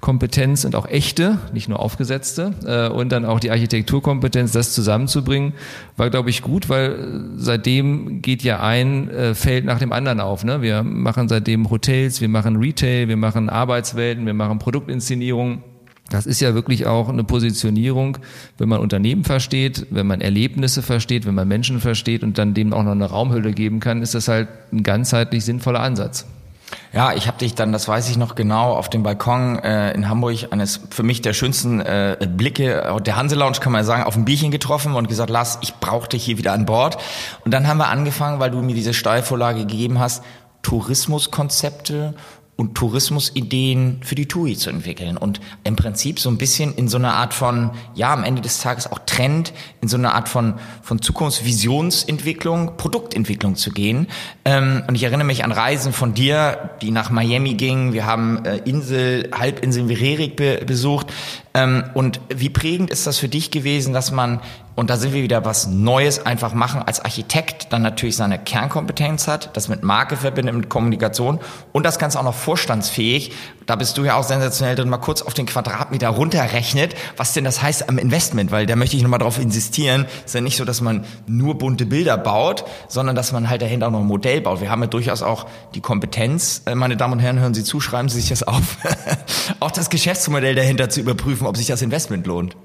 S3: Kompetenz und auch echte, nicht nur aufgesetzte, äh, und dann auch die Architekturkompetenz, das zusammenzubringen, war, glaube ich, gut, weil äh, seitdem geht ja ein äh, Feld nach dem anderen auf. Ne? Wir machen seitdem Hotels, wir machen Retail, wir machen Arbeitswelten, wir machen Produktinszenierung. Das ist ja wirklich auch eine Positionierung, wenn man Unternehmen versteht, wenn man Erlebnisse versteht, wenn man Menschen versteht und dann dem auch noch eine Raumhülle geben kann, ist das halt ein ganzheitlich sinnvoller Ansatz.
S2: Ja, ich habe dich dann, das weiß ich noch genau, auf dem Balkon äh, in Hamburg, eines für mich der schönsten äh, Blicke äh, der Hanse Lounge, kann man sagen, auf ein Bierchen getroffen und gesagt, Lars, ich brauche dich hier wieder an Bord. Und dann haben wir angefangen, weil du mir diese Steuervorlage gegeben hast, Tourismuskonzepte und Tourismusideen für die TUI zu entwickeln und im Prinzip so ein bisschen in so einer Art von, ja, am Ende des Tages auch Trend, in so einer Art von, von Zukunftsvisionsentwicklung, Produktentwicklung zu gehen. Ähm, und ich erinnere mich an Reisen von dir, die nach Miami gingen. Wir haben äh, Insel, Halbinseln wie be besucht. Ähm, und wie prägend ist das für dich gewesen, dass man und da sind wir wieder was Neues einfach machen als Architekt, dann natürlich seine Kernkompetenz hat, das mit Marke verbindet, mit Kommunikation und das Ganze auch noch vorstandsfähig. Da bist du ja auch sensationell drin, mal kurz auf den Quadratmeter runterrechnet, was denn das heißt am Investment, weil da möchte ich nochmal drauf insistieren, ist ja nicht so, dass man nur bunte Bilder baut, sondern dass man halt dahinter auch noch ein Modell baut. Wir haben ja durchaus auch die Kompetenz, äh, meine Damen und Herren, hören Sie zu, schreiben Sie sich das auf, auch das Geschäftsmodell dahinter zu überprüfen, ob sich das Investment lohnt.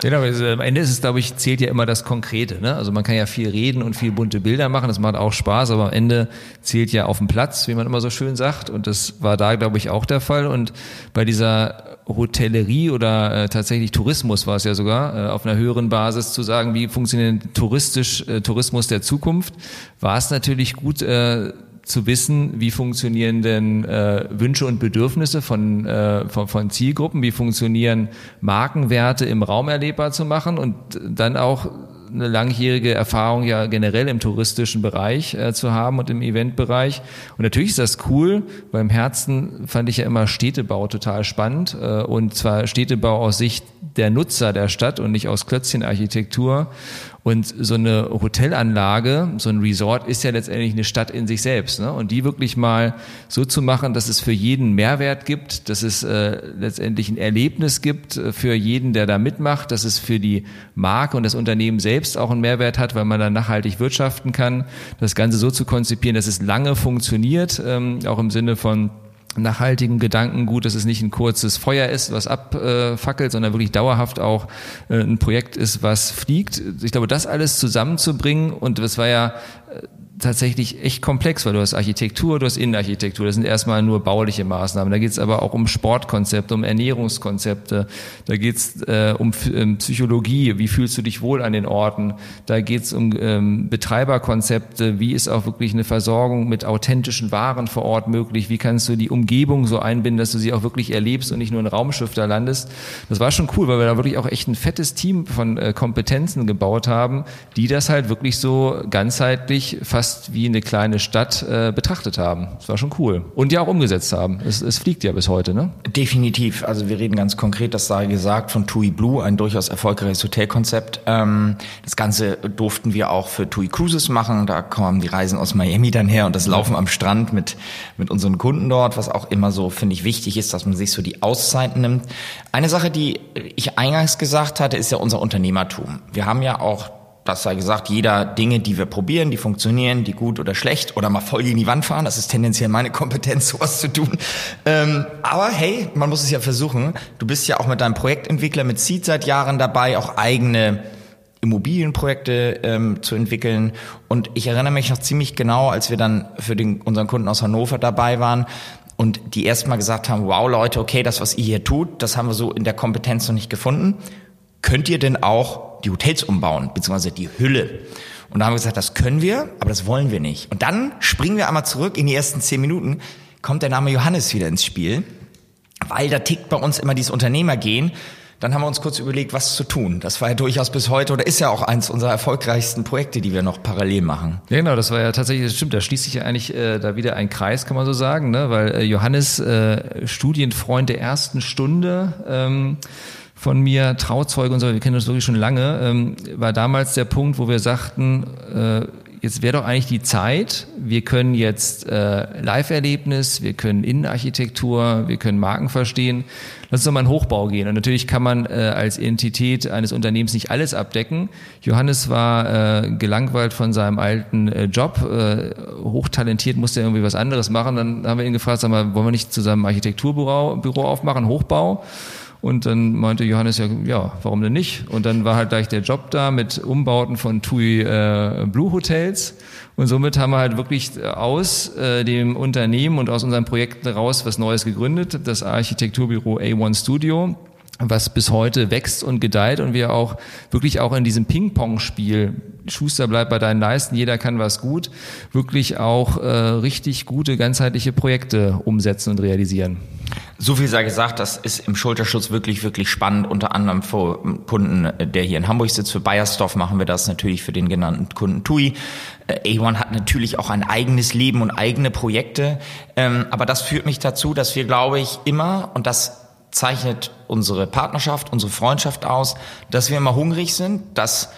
S3: Genau, also am Ende ist es, glaube ich, zählt ja immer das Konkrete. Ne? Also man kann ja viel reden und viel bunte Bilder machen, das macht auch Spaß, aber am Ende zählt ja auf dem Platz, wie man immer so schön sagt. Und das war da, glaube ich, auch der Fall. Und bei dieser Hotellerie oder äh, tatsächlich Tourismus war es ja sogar, äh, auf einer höheren Basis zu sagen, wie funktioniert touristisch äh, Tourismus der Zukunft, war es natürlich gut, äh, zu wissen, wie funktionieren denn äh, Wünsche und Bedürfnisse von, äh, von, von Zielgruppen, wie funktionieren Markenwerte im Raum erlebbar zu machen und dann auch eine langjährige Erfahrung ja generell im touristischen Bereich äh, zu haben und im Eventbereich. Und natürlich ist das cool, weil im Herzen fand ich ja immer Städtebau total spannend äh, und zwar Städtebau aus Sicht der Nutzer der Stadt und nicht aus Klötzchenarchitektur. Und so eine Hotelanlage, so ein Resort ist ja letztendlich eine Stadt in sich selbst. Ne? Und die wirklich mal so zu machen, dass es für jeden Mehrwert gibt, dass es äh, letztendlich ein Erlebnis gibt äh, für jeden, der da mitmacht, dass es für die Marke und das Unternehmen selbst auch einen Mehrwert hat, weil man dann nachhaltig wirtschaften kann. Das Ganze so zu konzipieren, dass es lange funktioniert, ähm, auch im Sinne von nachhaltigen Gedankengut, dass es nicht ein kurzes Feuer ist, was abfackelt, sondern wirklich dauerhaft auch äh, ein Projekt ist, was fliegt. Ich glaube, das alles zusammenzubringen und das war ja äh, tatsächlich echt komplex, weil du hast Architektur, du hast Innenarchitektur. Das sind erstmal nur bauliche Maßnahmen. Da geht es aber auch um Sportkonzepte, um Ernährungskonzepte. Da geht es äh, um ähm, Psychologie. Wie fühlst du dich wohl an den Orten? Da geht es um ähm, Betreiberkonzepte. Wie ist auch wirklich eine Versorgung mit authentischen Waren vor Ort möglich? Wie kannst du die Umgebung so einbinden, dass du sie auch wirklich erlebst und nicht nur ein Raumschiff da landest? Das war schon cool, weil wir da wirklich auch echt ein fettes Team von äh, Kompetenzen gebaut haben, die das halt wirklich so ganzheitlich fast fast wie eine kleine Stadt äh, betrachtet haben. Das war schon cool. Und ja auch umgesetzt haben. Es, es fliegt ja bis heute, ne?
S2: Definitiv. Also wir reden ganz konkret, das sei gesagt, von TUI Blue, ein durchaus erfolgreiches Hotelkonzept. Ähm, das Ganze durften wir auch für TUI Cruises machen. Da kommen die Reisen aus Miami dann her und das Laufen am Strand mit, mit unseren Kunden dort, was auch immer so, finde ich, wichtig ist, dass man sich so die Auszeiten nimmt. Eine Sache, die ich eingangs gesagt hatte, ist ja unser Unternehmertum. Wir haben ja auch das sei gesagt, jeder Dinge, die wir probieren, die funktionieren, die gut oder schlecht oder mal voll in die Wand fahren, das ist tendenziell meine Kompetenz, sowas zu tun. Ähm, aber hey, man muss es ja versuchen. Du bist ja auch mit deinem Projektentwickler mit Seed seit Jahren dabei, auch eigene Immobilienprojekte ähm, zu entwickeln. Und ich erinnere mich noch ziemlich genau, als wir dann für den, unseren Kunden aus Hannover dabei waren, und die erstmal gesagt haben, wow Leute, okay, das, was ihr hier tut, das haben wir so in der Kompetenz noch nicht gefunden. Könnt ihr denn auch die Hotels umbauen, beziehungsweise die Hülle. Und da haben wir gesagt, das können wir, aber das wollen wir nicht. Und dann springen wir einmal zurück in die ersten zehn Minuten, kommt der Name Johannes wieder ins Spiel, weil da tickt bei uns immer dieses Unternehmergehen. Dann haben wir uns kurz überlegt, was zu tun. Das war ja durchaus bis heute oder ist ja auch eins unserer erfolgreichsten Projekte, die wir noch parallel machen.
S3: Ja, genau, das war ja tatsächlich, das stimmt, da schließt sich ja eigentlich äh, da wieder ein Kreis, kann man so sagen, ne? weil äh, Johannes, äh, Studienfreund der ersten Stunde, ähm, von mir, Trauzeuge und so, wir kennen das wirklich schon lange, ähm, war damals der Punkt, wo wir sagten, äh, jetzt wäre doch eigentlich die Zeit, wir können jetzt äh, Live-Erlebnis, wir können Innenarchitektur, wir können Marken verstehen, lass uns doch mal in Hochbau gehen. Und natürlich kann man äh, als Entität eines Unternehmens nicht alles abdecken. Johannes war äh, gelangweilt von seinem alten äh, Job, äh, hochtalentiert, musste irgendwie was anderes machen. Dann haben wir ihn gefragt, sag mal, wollen wir nicht zusammen Architekturbüro Büro aufmachen, Hochbau? Und dann meinte Johannes ja, ja, warum denn nicht? Und dann war halt gleich der Job da mit Umbauten von TUI äh, Blue Hotels. Und somit haben wir halt wirklich aus äh, dem Unternehmen und aus unseren Projekten raus was Neues gegründet, das Architekturbüro A1 Studio was bis heute wächst und gedeiht und wir auch wirklich auch in diesem Ping-Pong-Spiel, Schuster bleibt bei deinen Leisten, jeder kann was gut, wirklich auch äh, richtig gute ganzheitliche Projekte umsetzen und realisieren.
S2: So viel sei gesagt, das ist im Schulterschutz wirklich, wirklich spannend. Unter anderem für Kunden, der hier in Hamburg sitzt. Für Bayersdorf machen wir das natürlich für den genannten Kunden TUI. Äh, A1 hat natürlich auch ein eigenes Leben und eigene Projekte. Ähm, aber das führt mich dazu, dass wir, glaube ich, immer, und das zeichnet unsere Partnerschaft, unsere Freundschaft aus, dass wir immer hungrig sind, dass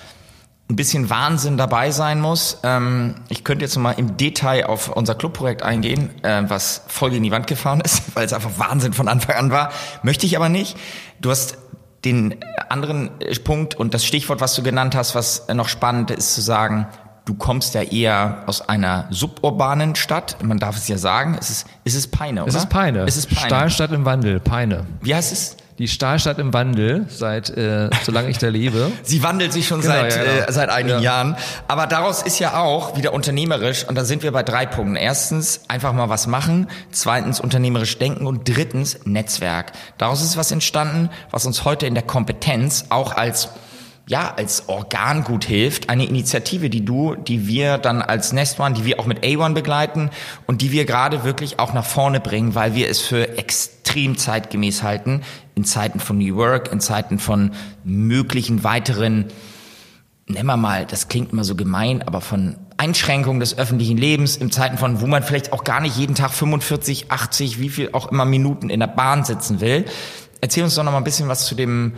S2: ein bisschen Wahnsinn dabei sein muss. Ähm, ich könnte jetzt mal im Detail auf unser Clubprojekt eingehen, äh, was voll in die Wand gefahren ist, weil es einfach Wahnsinn von Anfang an war. Möchte ich aber nicht. Du hast den anderen Punkt und das Stichwort, was du genannt hast, was noch spannend ist zu sagen, du kommst ja eher aus einer suburbanen Stadt. Man darf es ja sagen. Es ist, es ist Peine, oder?
S3: Es ist Peine.
S2: Es ist Peine.
S3: Stahlstadt im Wandel, Peine.
S2: Wie heißt es?
S3: Die Stahlstadt im Wandel, seit äh, solange ich da lebe.
S2: Sie wandelt sich schon
S3: Genau,
S2: seit,
S3: ja, genau.
S2: äh, seit einigen
S3: Ja.
S2: Jahren. Aber daraus ist ja auch wieder unternehmerisch, und da sind wir bei drei Punkten. Erstens, einfach mal was machen. Zweitens, unternehmerisch denken. Und drittens, Netzwerk. Daraus ist was entstanden, was uns heute in der Kompetenz auch als ja, als Organ gut hilft, eine Initiative, die du, die wir dann als Nest One, die wir auch mit A1 begleiten und die wir gerade wirklich auch nach vorne bringen, weil wir es für extrem zeitgemäß halten, in Zeiten von New Work, in Zeiten von möglichen weiteren nennen wir mal, das klingt immer so gemein, aber von Einschränkungen des öffentlichen Lebens in Zeiten von, wo man vielleicht auch gar nicht jeden Tag 45, 80, wie viel auch immer Minuten in der Bahn sitzen will. Erzähl uns doch noch mal ein bisschen was zu dem,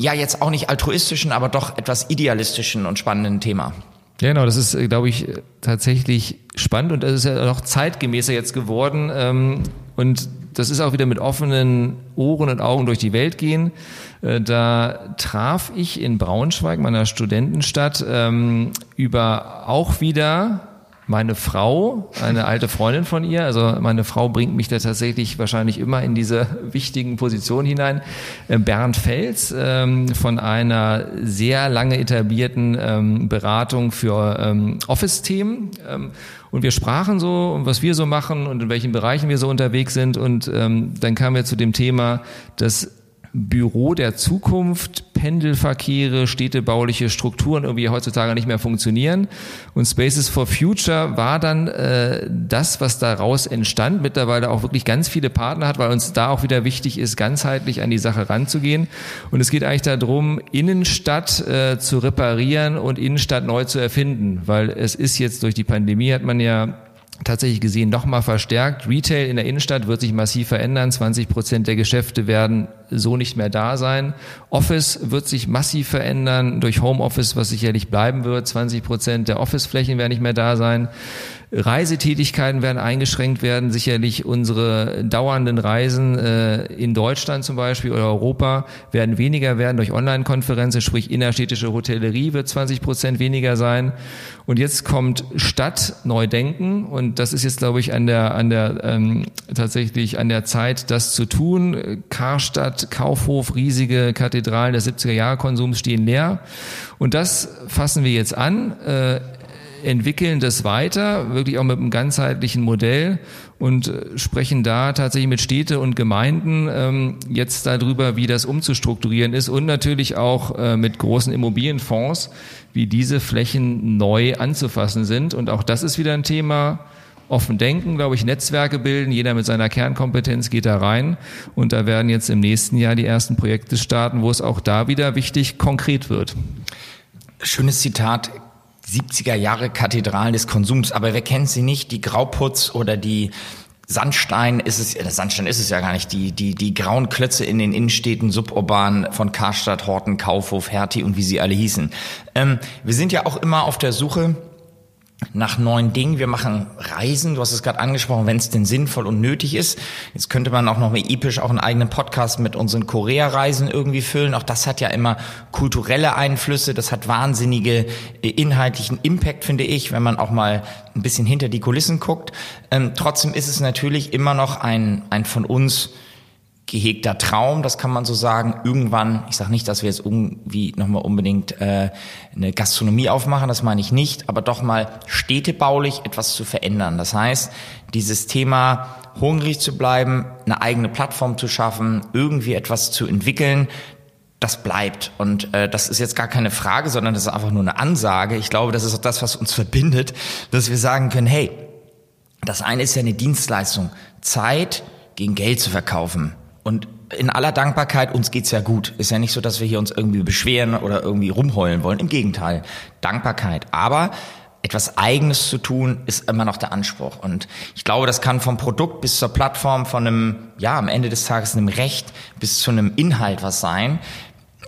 S2: ja jetzt auch nicht altruistischen, aber doch etwas idealistischen und spannenden Thema.
S3: Ja, genau, das ist, äh, glaube ich, äh, tatsächlich spannend und es ist ja noch zeitgemäßer jetzt geworden. Ähm, und das ist auch wieder mit offenen Ohren und Augen durch die Welt gehen. Äh, Da traf ich in Braunschweig, meiner Studentenstadt, ähm, über auch wieder meine Frau, eine alte Freundin von ihr, also meine Frau bringt mich da tatsächlich wahrscheinlich immer in diese wichtigen Positionen hinein, äh, Bernd Fels ähm, von einer sehr lange etablierten ähm, Beratung für ähm, Office-Themen. Und wir sprachen so, was wir so machen und in welchen Bereichen wir so unterwegs sind. Und ähm, dann kamen wir zu dem Thema, dass Büro der Zukunft, Pendelverkehre, städtebauliche Strukturen irgendwie heutzutage nicht mehr funktionieren. Und Spaces for Future war dann äh, das, was daraus entstand, mittlerweile auch wirklich ganz viele Partner hat, weil uns da auch wieder wichtig ist, ganzheitlich an die Sache ranzugehen. Und es geht eigentlich darum, Innenstadt äh, zu reparieren und Innenstadt neu zu erfinden, weil es ist jetzt durch die Pandemie, hat man ja tatsächlich gesehen nochmal verstärkt. Retail in der Innenstadt wird sich massiv verändern. 20 Prozent der Geschäfte werden so nicht mehr da sein. Office wird sich massiv verändern durch Homeoffice, was sicherlich bleiben wird. 20 Prozent der Officeflächen werden nicht mehr da sein. Reisetätigkeiten werden eingeschränkt werden. Sicherlich unsere dauernden Reisen äh, in Deutschland zum Beispiel oder Europa werden weniger werden durch Online-Konferenzen, sprich innerstädtische Hotellerie wird 20 Prozent weniger sein. Und jetzt kommt Stadt neu denken und das ist jetzt, glaube ich, an der, an der ähm, tatsächlich an der Zeit, das zu tun. Karstadt, Kaufhof, riesige Kathedralen des 70er Jahre Konsums stehen leer. Und das fassen wir jetzt an. Äh, entwickeln das weiter, wirklich auch mit einem ganzheitlichen Modell und äh, sprechen da tatsächlich mit Städte und Gemeinden ähm, jetzt darüber, wie das umzustrukturieren ist und natürlich auch äh, mit großen Immobilienfonds, wie diese Flächen neu anzufassen sind. Und auch das ist wieder ein Thema, offen denken, glaube ich, Netzwerke bilden, jeder mit seiner Kernkompetenz geht da rein und da werden jetzt im nächsten Jahr die ersten Projekte starten, wo es auch da wieder wichtig konkret wird.
S2: Schönes Zitat. 70er Jahre Kathedralen des Konsums, aber wer kennt sie nicht? Die Grauputz oder die Sandstein ist es, äh, Sandstein ist es ja gar nicht, die, die, die grauen Klötze in den Innenstädten, suburban von Karstadt, Horten, Kaufhof, Hertie und wie sie alle hießen. Ähm, wir sind ja auch immer auf der Suche nach neuen Dingen. Wir machen Reisen, du hast es gerade angesprochen, wenn es denn sinnvoll und nötig ist. Jetzt könnte man auch noch mal episch auch einen eigenen Podcast mit unseren Korea-Reisen irgendwie füllen. Auch das hat ja immer kulturelle Einflüsse, das hat wahnsinnige äh, inhaltlichen Impact, finde ich, wenn man auch mal ein bisschen hinter die Kulissen guckt. Ähm, trotzdem ist es natürlich immer noch ein, ein von uns gehegter Traum, das kann man so sagen. Irgendwann, ich sage nicht, dass wir jetzt irgendwie nochmal unbedingt äh, eine Gastronomie aufmachen, das meine ich nicht, aber doch mal städtebaulich etwas zu verändern. Das heißt, dieses Thema hungrig zu bleiben, eine eigene Plattform zu schaffen, irgendwie etwas zu entwickeln, das bleibt. Und äh, das ist jetzt gar keine Frage, sondern das ist einfach nur eine Ansage. Ich glaube, das ist auch das, was uns verbindet, dass wir sagen können, hey, das eine ist ja eine Dienstleistung, Zeit gegen Geld zu verkaufen. Und in aller Dankbarkeit, uns geht's ja gut. Ist ja nicht so, dass wir hier uns irgendwie beschweren oder irgendwie rumheulen wollen. Im Gegenteil, Dankbarkeit. Aber etwas Eigenes zu tun, ist immer noch der Anspruch. Und ich glaube, das kann vom Produkt bis zur Plattform, von einem, ja, am Ende des Tages einem Recht bis zu einem Inhalt was sein.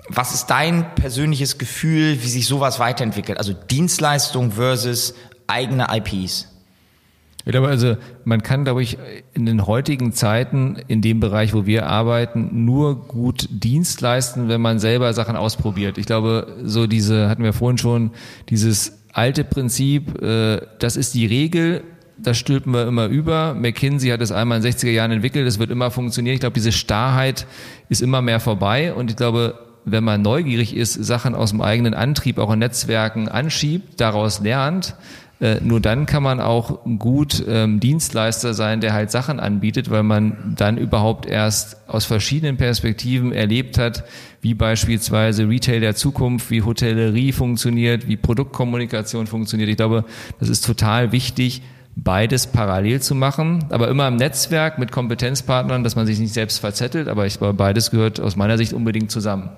S2: Was ist dein persönliches Gefühl, wie sich sowas weiterentwickelt? Also Dienstleistung versus eigene IPs?
S3: Ich glaube, also man kann, glaube ich, in den heutigen Zeiten in dem Bereich, wo wir arbeiten, nur gut Dienst leisten, wenn man selber Sachen ausprobiert. Ich glaube, so diese, hatten wir vorhin schon, dieses alte Prinzip, äh, das ist die Regel, das stülpen wir immer über. McKinsey hat es einmal in den 60er Jahren entwickelt, das wird immer funktionieren. Ich glaube, diese Starrheit ist immer mehr vorbei und ich glaube, wenn man neugierig ist, Sachen aus dem eigenen Antrieb auch in Netzwerken anschiebt, daraus lernt, äh, nur dann kann man auch gut ähm, Dienstleister sein, der halt Sachen anbietet, weil man dann überhaupt erst aus verschiedenen Perspektiven erlebt hat, wie beispielsweise Retail der Zukunft, wie Hotellerie funktioniert, wie Produktkommunikation funktioniert. Ich glaube, das ist total wichtig, beides parallel zu machen, aber immer im Netzwerk mit Kompetenzpartnern, dass man sich nicht selbst verzettelt, aber ich glaube, beides gehört aus meiner Sicht unbedingt zusammen.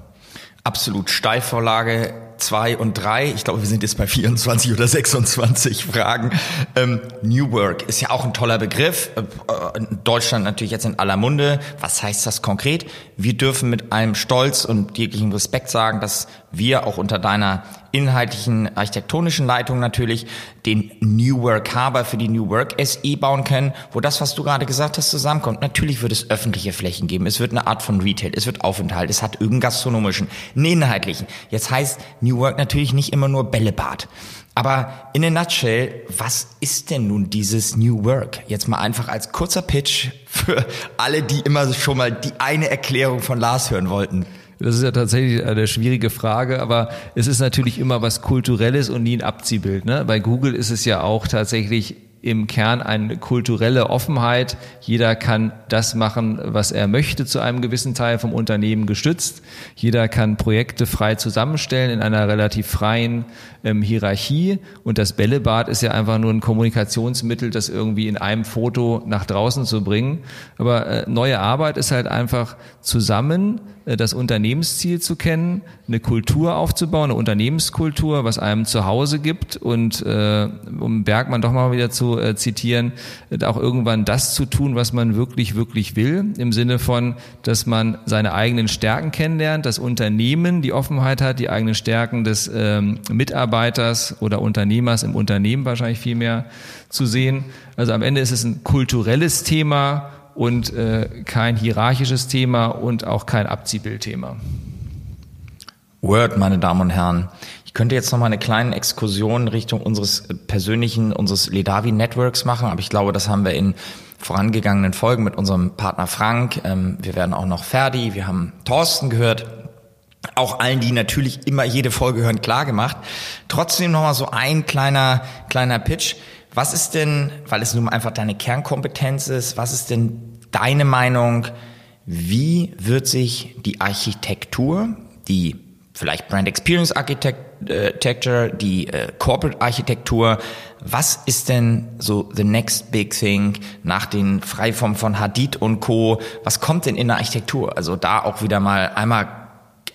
S2: Absolut. Steilvorlage zwei und drei. Ich glaube, wir sind jetzt bei 24 oder 26 Fragen. Ähm, New Work ist ja auch ein toller Begriff. Äh, in Deutschland natürlich jetzt in aller Munde. Was heißt das konkret? Wir dürfen mit einem Stolz und jeglichen Respekt sagen, dass wir auch unter deiner inhaltlichen architektonischen Leitung natürlich den New Work Harbor für die New Work SE bauen können, wo das, was du gerade gesagt hast, zusammenkommt. Natürlich wird es öffentliche Flächen geben, es wird eine Art von Retail, es wird Aufenthalt, es hat irgendeinen gastronomischen, einen inhaltlichen. Jetzt heißt New Work natürlich nicht immer nur Bällebad. Aber in a nutshell, was ist denn nun dieses New Work? Jetzt mal einfach als kurzer Pitch für alle, die immer schon mal die eine Erklärung von Lars hören wollten.
S3: Das ist ja tatsächlich eine schwierige Frage, aber es ist natürlich immer was Kulturelles und nie ein Abziehbild. Ne? Bei Google ist es ja auch tatsächlich im Kern eine kulturelle Offenheit. Jeder kann das machen, was er möchte, zu einem gewissen Teil vom Unternehmen gestützt. Jeder kann Projekte frei zusammenstellen in einer relativ freien ähm, Hierarchie. Und das Bällebad ist ja einfach nur ein Kommunikationsmittel, das irgendwie in einem Foto nach draußen zu bringen. Aber äh, neue Arbeit ist halt einfach zusammen äh, das Unternehmensziel zu kennen, eine Kultur aufzubauen, eine Unternehmenskultur, was einem zu Hause gibt und äh, um Bergmann doch mal wieder zu äh, zitieren, äh, auch irgendwann das zu tun, was man wirklich, wirklich will, im Sinne von, dass man seine eigenen Stärken kennenlernt, das Unternehmen die Offenheit hat, die eigenen Stärken des ähm, Mitarbeiters oder Unternehmers im Unternehmen wahrscheinlich viel mehr zu sehen. Also am Ende ist es ein kulturelles Thema, und äh, kein hierarchisches Thema und auch kein Abziehbildthema.
S2: Word, meine Damen und Herren. Könnte jetzt noch mal eine kleine Exkursion Richtung unseres persönlichen, unseres Ledavi Networks machen, aber ich glaube, das haben wir in vorangegangenen Folgen mit unserem Partner Frank. Ähm, wir werden auch noch Ferdi, wir haben Thorsten gehört. Auch allen, die natürlich immer jede Folge hören, klar gemacht. Trotzdem noch mal so ein kleiner, kleiner Pitch. Was ist denn, weil es nun einfach deine Kernkompetenz ist, was ist denn deine Meinung, wie wird sich die Architektur, die vielleicht Brand Experience Architecture, die äh, Corporate Architektur, was ist denn so the next big thing nach den Freiformen von Hadid und Co? Was kommt denn in der Architektur? Also da auch wieder mal einmal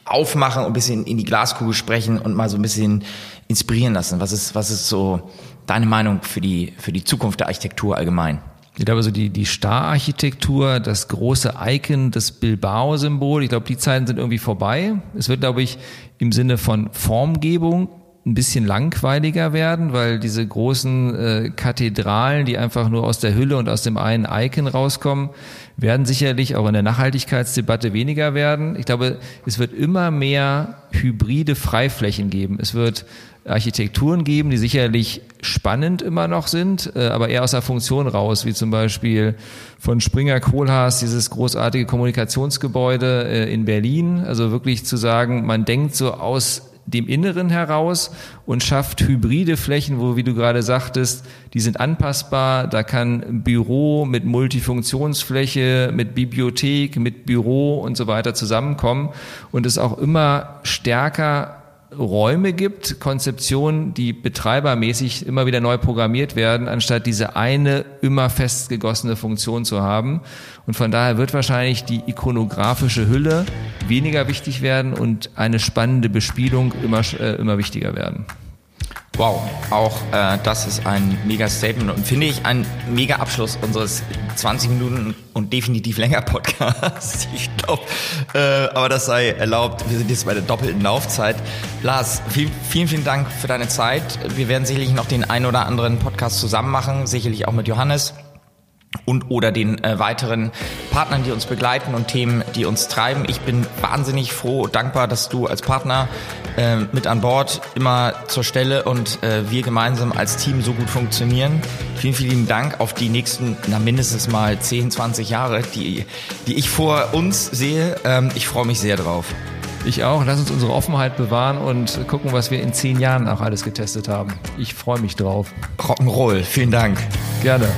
S2: aufmachen und ein bisschen in die Glaskugel sprechen und mal so ein bisschen inspirieren lassen. Was ist, was ist so deine Meinung für die, für die Zukunft der Architektur allgemein?
S3: Ich glaube, so die, die Star-Architektur, das große Icon, das Bilbao-Symbol, ich glaube, die Zeiten sind irgendwie vorbei. Es wird, glaube ich, im Sinne von Formgebung ein bisschen langweiliger werden, weil diese großen äh, Kathedralen, die einfach nur aus der Hülle und aus dem einen Icon rauskommen, werden sicherlich auch in der Nachhaltigkeitsdebatte weniger werden. Ich glaube, es wird immer mehr hybride Freiflächen geben. Es wird Architekturen geben, die sicherlich spannend immer noch sind, äh, aber eher aus der Funktion raus, wie zum Beispiel von Springer Kohlhaas dieses großartige Kommunikationsgebäude äh, in Berlin. Also wirklich zu sagen, man denkt so aus dem Inneren heraus und schafft hybride Flächen, wo, wie du gerade sagtest, die sind anpassbar. Da kann Büro mit Multifunktionsfläche, mit Bibliothek, mit Büro und so weiter zusammenkommen und es auch immer stärker Räume gibt, Konzeptionen, die betreibermäßig immer wieder neu programmiert werden, anstatt diese eine immer festgegossene Funktion zu haben. Und von daher wird wahrscheinlich die ikonografische Hülle weniger wichtig werden und eine spannende Bespielung immer, äh, immer wichtiger werden.
S2: Wow, auch äh, das ist ein mega Statement und finde ich ein mega Abschluss unseres 20 Minuten und definitiv länger Podcasts. Ich glaube, äh, aber das sei erlaubt. Wir sind jetzt bei der doppelten Laufzeit. Lars, viel, vielen, vielen Dank für deine Zeit. Wir werden sicherlich noch den ein oder anderen Podcast zusammen machen, sicherlich auch mit Johannes und oder den äh, weiteren Partnern, die uns begleiten und Themen, die uns treiben. Ich bin wahnsinnig froh und dankbar, dass du als Partner äh, mit an Bord immer zur Stelle und äh, wir gemeinsam als Team so gut funktionieren. Vielen, vielen Dank auf die nächsten, na mindestens mal 10, 20 Jahre, die, die ich vor uns sehe. Ähm, ich freue mich sehr drauf.
S3: Ich auch. Lass uns unsere Offenheit bewahren und gucken, was wir in zehn Jahren auch alles getestet haben. Ich freue mich drauf.
S2: Rock'n'Roll. Vielen Dank.
S3: Gerne.